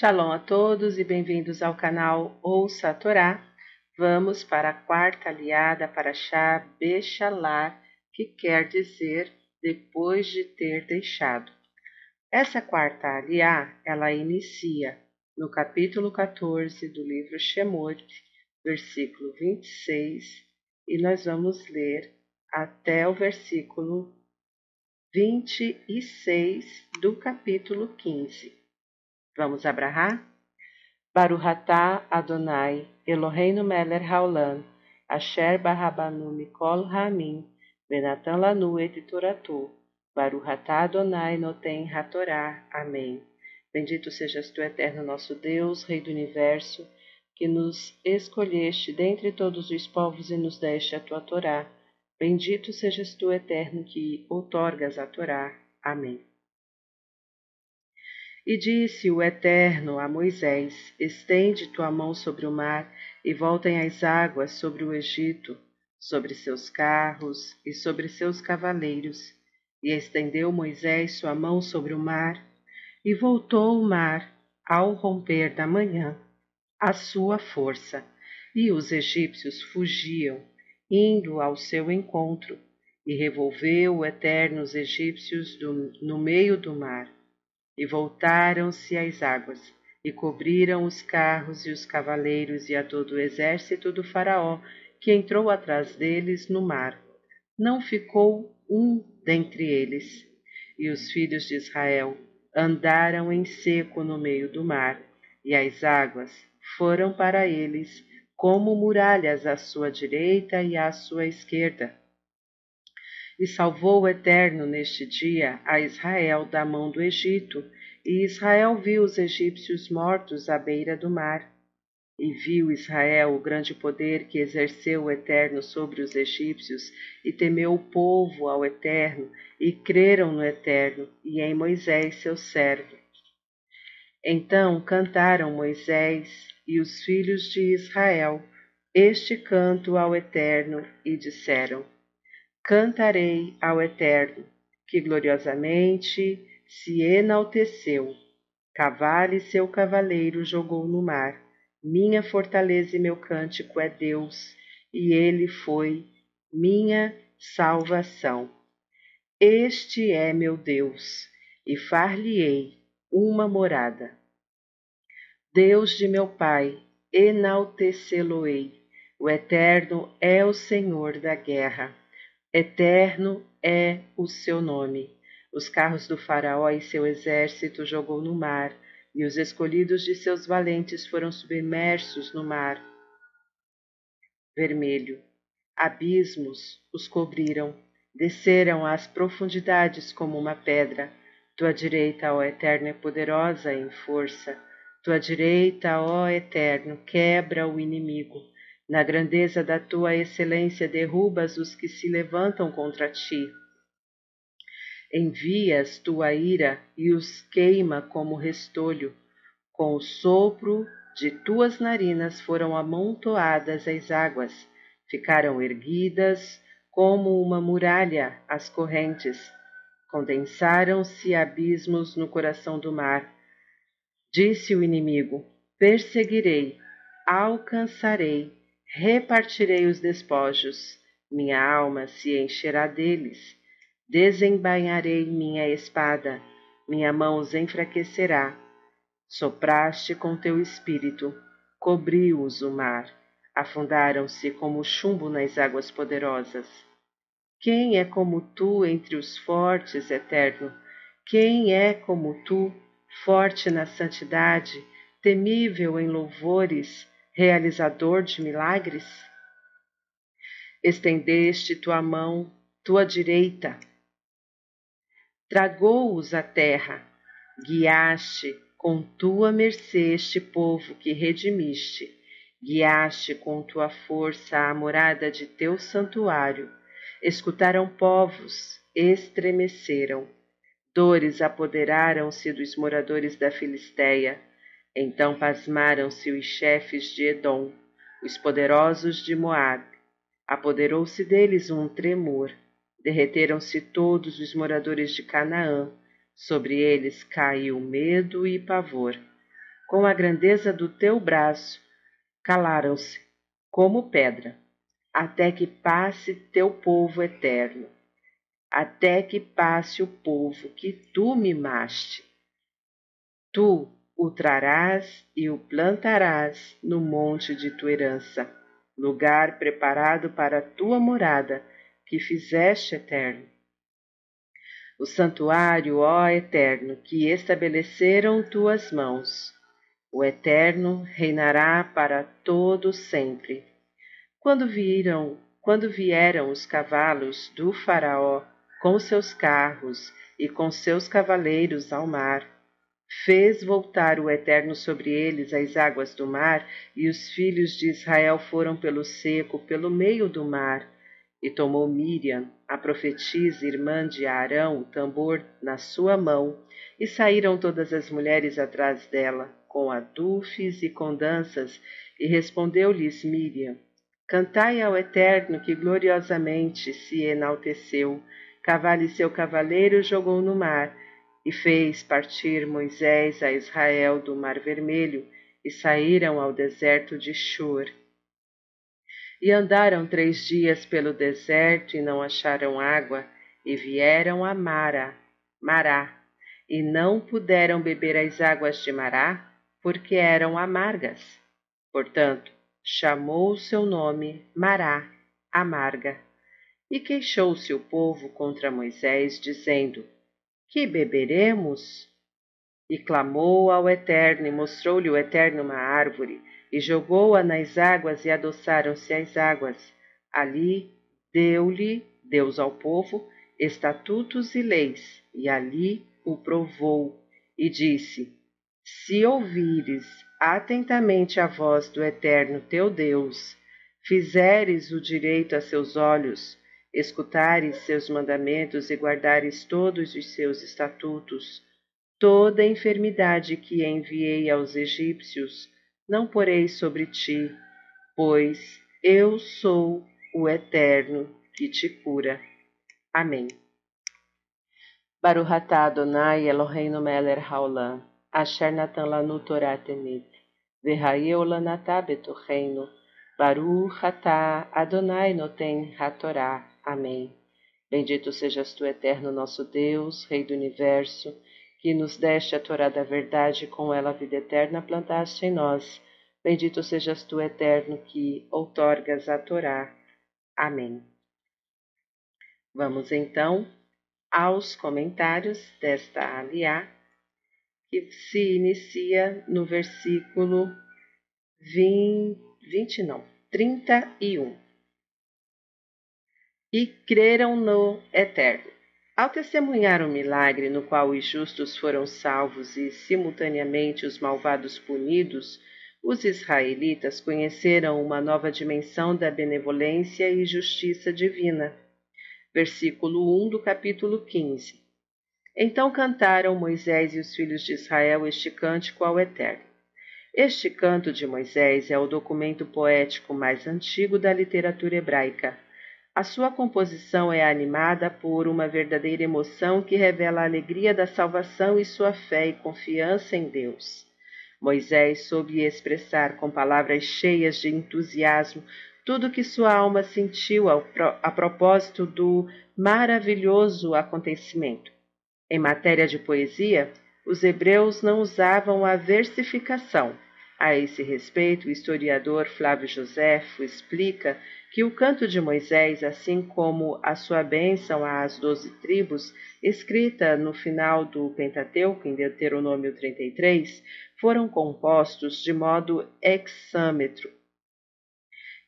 Shalom a todos e bem-vindos ao canal Ouça a Torá. Vamos para a quarta aliada para Shá Bechalar, que quer dizer depois de ter deixado. Essa quarta aliá, ela inicia no capítulo 14 do livro Shemot, versículo 26, e nós vamos ler até o versículo 26 do capítulo 15. Vamos abrahar? Baruhatá Adonai, Eloheinu Meler Haolam, Asher Barrabanu Mikol Ramin, Benatan Lanu et Toratu, Baruhatá Adonai Noten Hatorá. Amém. Bendito sejas tu, eterno nosso Deus, Rei do Universo, que nos escolheste dentre todos os povos e nos deste a tua Torá Bendito sejas tu, eterno, que outorgas a Torá. Amém. E disse o Eterno a Moisés: Estende tua mão sobre o mar, e voltem as águas sobre o Egito, sobre seus carros e sobre seus cavaleiros. E estendeu Moisés sua mão sobre o mar, e voltou o mar, ao romper da manhã, a sua força, e os egípcios fugiam indo ao seu encontro, e revolveu o eterno os egípcios do, no meio do mar. E voltaram-se as águas, e cobriram os carros e os cavaleiros e a todo o exército do Faraó, que entrou atrás deles no mar. Não ficou um dentre eles. E os filhos de Israel andaram em seco no meio do mar, e as águas foram para eles como muralhas à sua direita e à sua esquerda. E salvou o Eterno neste dia a Israel da mão do Egito, e Israel viu os egípcios mortos à beira do mar. E viu Israel o grande poder que exerceu o Eterno sobre os egípcios, e temeu o povo ao Eterno, e creram no Eterno e em Moisés seu servo. Então cantaram Moisés e os filhos de Israel este canto ao Eterno e disseram: Cantarei ao Eterno, que gloriosamente se enalteceu. Cavale seu cavaleiro jogou no mar. Minha fortaleza e meu cântico é Deus, e ele foi minha salvação. Este é meu Deus, e far-lhe-ei uma morada. Deus de meu Pai, enaltecê-lo-ei. O Eterno é o Senhor da guerra. Eterno é o seu nome. Os carros do Faraó e seu exército jogou no mar, e os escolhidos de seus valentes foram submersos no mar vermelho. Abismos os cobriram, desceram às profundidades como uma pedra. Tua direita, ó Eterno, é poderosa em força. Tua direita, ó Eterno, quebra o inimigo. Na grandeza da tua excelência derrubas os que se levantam contra ti. Envias tua ira e os queima como restolho. Com o sopro de tuas narinas foram amontoadas as águas, ficaram erguidas como uma muralha as correntes. Condensaram-se abismos no coração do mar Disse o inimigo: Perseguirei, alcançarei, repartirei os despojos. Minha alma se encherá deles. Desembainharei minha espada, minha mão os enfraquecerá. Sopraste com teu espírito, cobriu-os o mar, afundaram-se como chumbo nas águas poderosas. Quem é como tu entre os fortes, eterno? Quem é como tu? forte na santidade, temível em louvores, realizador de milagres? Estendeste tua mão, tua direita, tragou-os a terra, guiaste com tua mercê este povo que redimiste, guiaste com tua força a morada de teu santuário, escutaram povos, estremeceram. Dores apoderaram-se dos moradores da Filistéia. Então pasmaram-se os chefes de Edom, os poderosos de Moabe. Apoderou-se deles um tremor. Derreteram-se todos os moradores de Canaã. Sobre eles caiu medo e pavor. com a grandeza do teu braço, calaram-se, como pedra, até que passe teu povo eterno, até que passe o povo que tu mimaste. Tu o trarás e o plantarás no monte de tua herança, lugar preparado para a tua morada, que fizeste eterno. O santuário, ó Eterno, que estabeleceram tuas mãos. O Eterno reinará para todo sempre. Quando viram, quando vieram os cavalos do Faraó com seus carros e com seus cavaleiros ao mar, Fez voltar o Eterno sobre eles as águas do mar, e os filhos de Israel foram pelo seco, pelo meio do mar. E tomou Miriam, a profetisa, irmã de Arão, o tambor na sua mão, e saíram todas as mulheres atrás dela, com adufes e com danças, e respondeu-lhes Miriam: Cantai ao Eterno que gloriosamente se enalteceu. Cavale seu cavaleiro jogou no mar e fez partir Moisés a Israel do Mar Vermelho, e saíram ao deserto de Shur. E andaram três dias pelo deserto e não acharam água, e vieram a Mara, Mará, e não puderam beber as águas de Mará, porque eram amargas. Portanto, chamou o seu nome Mará, amarga. E queixou-se o povo contra Moisés, dizendo: que beberemos? E clamou ao Eterno, e mostrou-lhe o Eterno uma árvore, e jogou-a nas águas, e adoçaram-se as águas. Ali deu-lhe, Deus ao povo, estatutos e leis, e ali o provou, e disse: Se ouvires atentamente a voz do Eterno teu Deus, fizeres o direito a seus olhos, escutares seus mandamentos e guardares todos os seus estatutos, toda enfermidade que enviei aos egípcios não porei sobre ti, pois eu sou o Eterno que te cura. Amém. Baruch atah Adonai Eloheinu melech haolam, asher natan lanu Torah temet, v'hayeu lanatah betocheinu, Baruch atah Adonai noten hatorah. Amém. Bendito sejas tu, eterno nosso Deus, Rei do universo, que nos deste a Torá da verdade e com ela a vida eterna plantaste em nós. Bendito sejas tu, eterno, que outorgas a Torá. Amém. Vamos então aos comentários desta aliá, que se inicia no versículo 20, 20 não, 31 e creram no Eterno. Ao testemunhar o milagre no qual os justos foram salvos e, simultaneamente, os malvados punidos, os israelitas conheceram uma nova dimensão da benevolência e justiça divina. Versículo 1 do capítulo 15. Então cantaram Moisés e os filhos de Israel este cântico ao Eterno. Este canto de Moisés é o documento poético mais antigo da literatura hebraica. A sua composição é animada por uma verdadeira emoção que revela a alegria da salvação e sua fé e confiança em Deus. Moisés soube expressar com palavras cheias de entusiasmo tudo que sua alma sentiu a propósito do maravilhoso acontecimento. Em matéria de poesia, os hebreus não usavam a versificação. A esse respeito, o historiador Flávio Joséfo explica que o canto de Moisés, assim como a sua bênção às doze tribos, escrita no final do Pentateuco, em Deuteronômio 33, foram compostos de modo hexâmetro,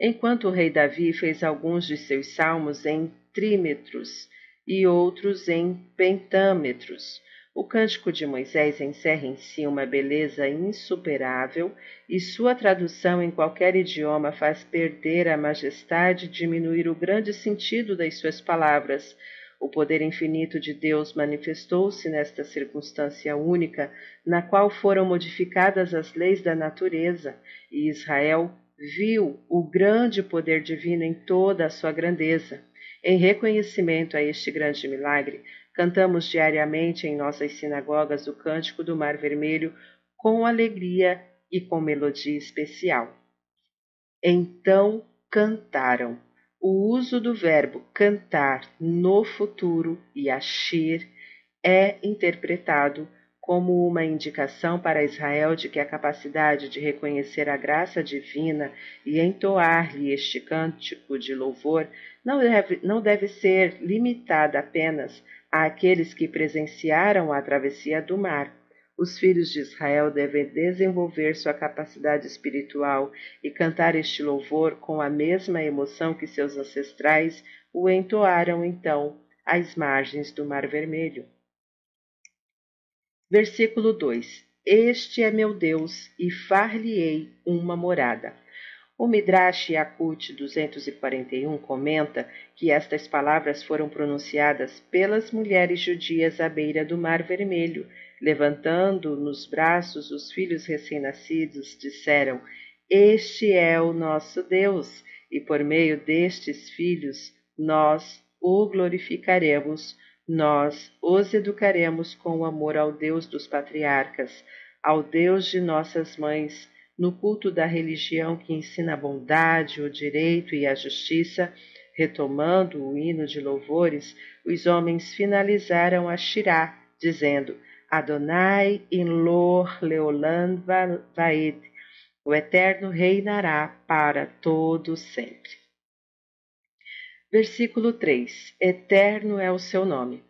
enquanto o rei Davi fez alguns de seus salmos em trímetros e outros em pentâmetros, o Cântico de Moisés encerra em si uma beleza insuperável e sua tradução em qualquer idioma faz perder a majestade e diminuir o grande sentido das suas palavras. O poder infinito de Deus manifestou-se nesta circunstância única, na qual foram modificadas as leis da natureza, e Israel viu o grande poder divino em toda a sua grandeza. Em reconhecimento a este grande milagre, Cantamos diariamente em nossas sinagogas o cântico do Mar Vermelho com alegria e com melodia especial. Então cantaram. O uso do verbo cantar no futuro e achir é interpretado como uma indicação para Israel de que a capacidade de reconhecer a graça divina e entoar-lhe este cântico de louvor não deve, não deve ser limitada apenas àqueles que presenciaram a travessia do mar. Os filhos de Israel devem desenvolver sua capacidade espiritual e cantar este louvor com a mesma emoção que seus ancestrais o entoaram então às margens do Mar Vermelho. Versículo 2: Este é meu Deus, e far-lhe-ei uma morada. O Midrash Yakut 241 comenta que estas palavras foram pronunciadas pelas mulheres judias à beira do Mar Vermelho, levantando nos braços os filhos recém-nascidos, disseram: Este é o nosso Deus, e por meio destes filhos nós o glorificaremos nós os educaremos com o amor ao Deus dos patriarcas, ao Deus de nossas mães, no culto da religião que ensina a bondade, o direito e a justiça, retomando o hino de louvores, os homens finalizaram a Shirá, dizendo: Adonai in lor leolam vaed, o Eterno reinará para todo sempre. Versículo 3: Eterno é o seu nome.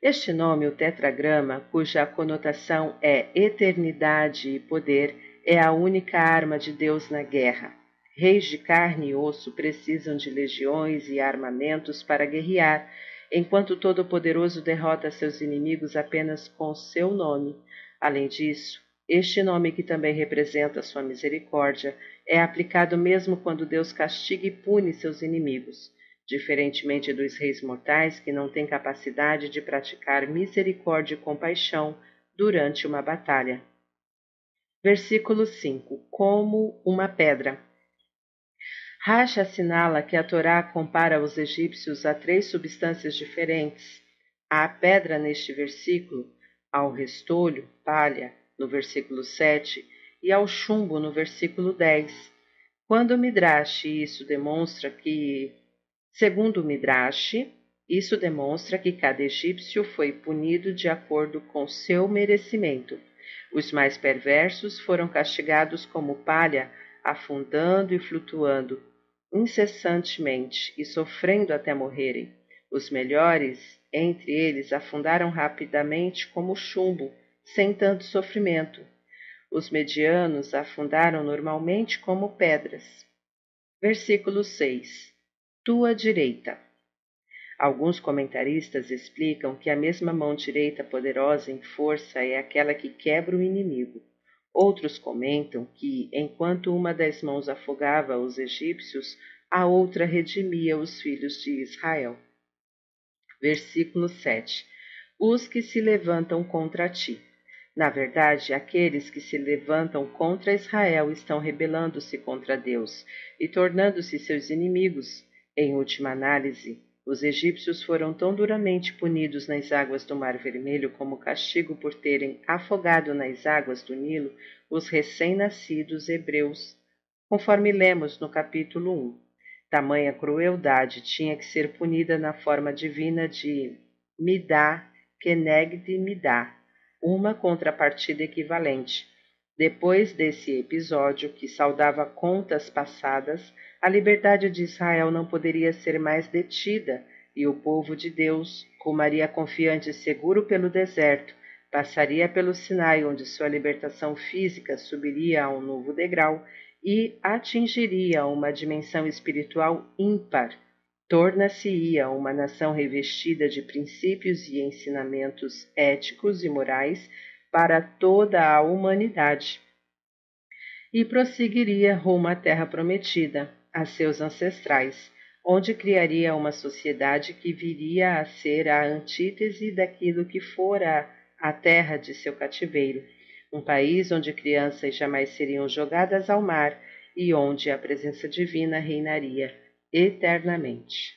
Este nome, o tetragrama, cuja conotação é eternidade e poder, é a única arma de Deus na guerra. Reis de carne e osso precisam de legiões e armamentos para guerrear, enquanto o Todo-Poderoso derrota seus inimigos apenas com seu nome. Além disso, este nome, que também representa sua misericórdia, é aplicado mesmo quando Deus castiga e pune seus inimigos diferentemente dos reis mortais que não têm capacidade de praticar misericórdia e compaixão durante uma batalha. Versículo 5: Como uma pedra. Racha assinala que a Torá compara os egípcios a três substâncias diferentes. A pedra neste versículo, ao restolho, palha, no versículo 7, e ao chumbo no versículo 10. Quando o Midrash isso demonstra que Segundo o Midrash, isso demonstra que cada egípcio foi punido de acordo com seu merecimento. Os mais perversos foram castigados como palha, afundando e flutuando incessantemente e sofrendo até morrerem. Os melhores entre eles afundaram rapidamente como chumbo, sem tanto sofrimento. Os medianos afundaram normalmente como pedras. Versículo 6 tua direita. Alguns comentaristas explicam que a mesma mão direita poderosa em força é aquela que quebra o inimigo. Outros comentam que, enquanto uma das mãos afogava os egípcios, a outra redimia os filhos de Israel. Versículo 7. Os que se levantam contra ti. Na verdade, aqueles que se levantam contra Israel estão rebelando-se contra Deus e tornando-se seus inimigos. Em última análise, os egípcios foram tão duramente punidos nas águas do Mar Vermelho como castigo por terem afogado nas águas do Nilo os recém-nascidos hebreus, conforme lemos no capítulo 1. Tamanha crueldade tinha que ser punida na forma divina de Midá, Kenegd Midá, uma contrapartida equivalente. Depois desse episódio, que saudava contas passadas, a liberdade de Israel não poderia ser mais detida e o povo de Deus rumaria confiante e seguro pelo deserto, passaria pelo Sinai, onde sua libertação física subiria a um novo degrau e atingiria uma dimensão espiritual ímpar. Torna-se-ia uma nação revestida de princípios e ensinamentos éticos e morais para toda a humanidade. E prosseguiria rumo à terra prometida, a seus ancestrais, onde criaria uma sociedade que viria a ser a antítese daquilo que fora a terra de seu cativeiro, um país onde crianças jamais seriam jogadas ao mar e onde a presença divina reinaria eternamente.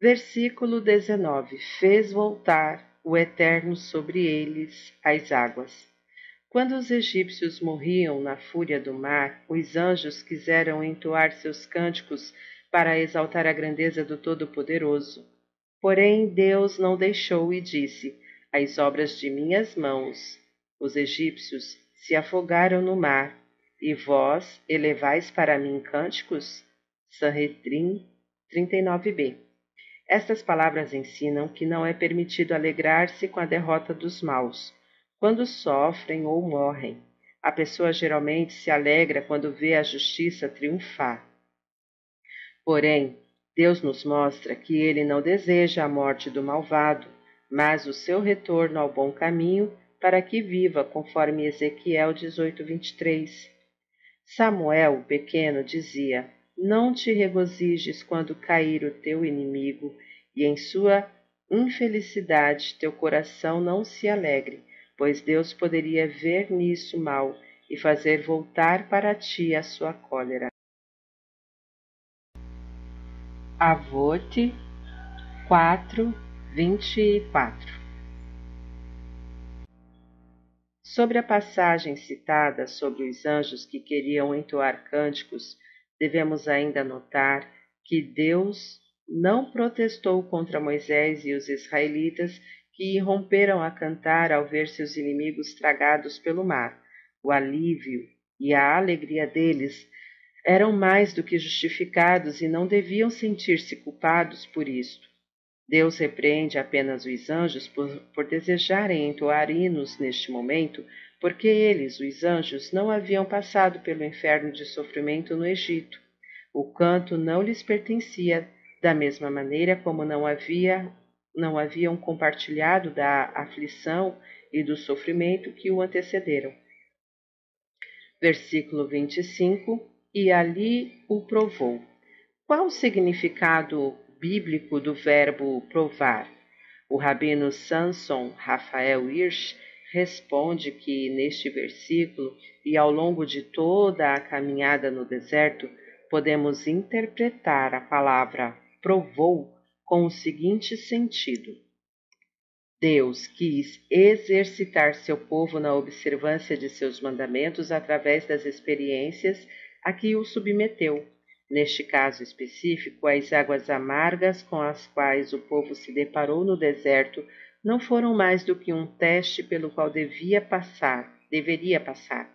Versículo 19: Fez voltar o Eterno sobre eles as águas. Quando os egípcios morriam na fúria do mar, os anjos quiseram entoar seus cânticos para exaltar a grandeza do Todo-Poderoso. Porém, Deus não deixou e disse: As obras de minhas mãos. Os egípcios se afogaram no mar, e vós elevais para mim cânticos? Sanhedrin 39b. Estas palavras ensinam que não é permitido alegrar-se com a derrota dos maus quando sofrem ou morrem. A pessoa geralmente se alegra quando vê a justiça triunfar. Porém, Deus nos mostra que ele não deseja a morte do malvado, mas o seu retorno ao bom caminho para que viva, conforme Ezequiel 18:23. Samuel, pequeno, dizia: Não te regozijes quando cair o teu inimigo, e em sua infelicidade teu coração não se alegre, pois Deus poderia ver nisso mal e fazer voltar para ti a sua cólera. Avote 4, 24 Sobre a passagem citada sobre os anjos que queriam entoar cânticos, devemos ainda notar que Deus não protestou contra Moisés e os israelitas que romperam a cantar ao ver seus inimigos tragados pelo mar. O alívio e a alegria deles eram mais do que justificados e não deviam sentir-se culpados por isto. Deus repreende apenas os anjos por, por desejarem entoar hinos neste momento, porque eles, os anjos, não haviam passado pelo inferno de sofrimento no Egito. O canto não lhes pertencia, da mesma maneira como não havia não haviam compartilhado da aflição e do sofrimento que o antecederam. Versículo 25: E ali o provou. Qual o significado bíblico do verbo provar? O rabino Samson Rafael Hirsch responde que neste versículo e ao longo de toda a caminhada no deserto, podemos interpretar a palavra provou com o seguinte sentido: Deus quis exercitar seu povo na observância de seus mandamentos através das experiências a que o submeteu. Neste caso específico, as águas amargas com as quais o povo se deparou no deserto não foram mais do que um teste pelo qual devia passar, deveria passar,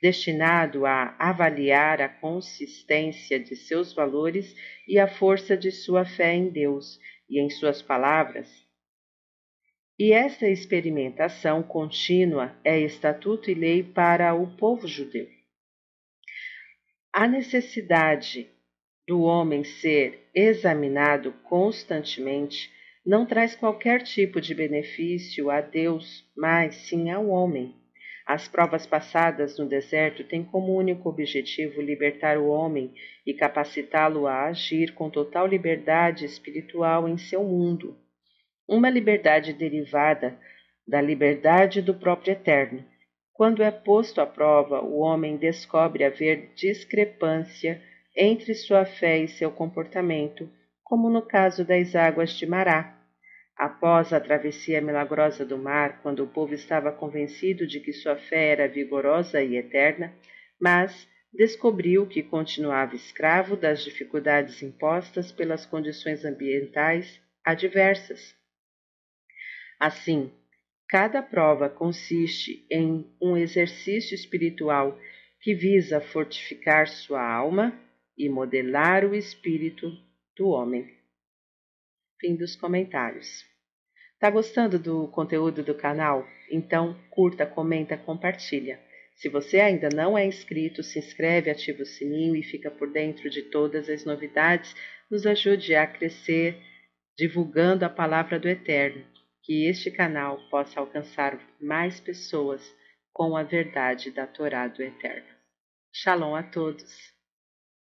destinado a avaliar a consistência de seus valores e a força de sua fé em Deus e em suas palavras. E esta experimentação contínua é estatuto e lei para o povo judeu. A necessidade do homem ser examinado constantemente não traz qualquer tipo de benefício a Deus, mas sim ao homem. As provas passadas no deserto têm como único objetivo libertar o homem e capacitá-lo a agir com total liberdade espiritual em seu mundo. Uma liberdade derivada da liberdade do próprio Eterno. Quando é posto à prova, o homem descobre haver discrepância entre sua fé e seu comportamento, como no caso das águas de Mará. Após a travessia milagrosa do mar, quando o povo estava convencido de que sua fé era vigorosa e eterna, mas descobriu que continuava escravo das dificuldades impostas pelas condições ambientais adversas. Assim, cada prova consiste em um exercício espiritual que visa fortificar sua alma e modelar o espírito do homem. Fim dos comentários. Tá gostando do conteúdo do canal? Então curta, comenta, compartilha. Se você ainda não é inscrito, se inscreve, ativa o sininho e fica por dentro de todas as novidades. Nos ajude a crescer divulgando a palavra do Eterno. Que este canal possa alcançar mais pessoas com a verdade da Torá do Eterno. Shalom a todos.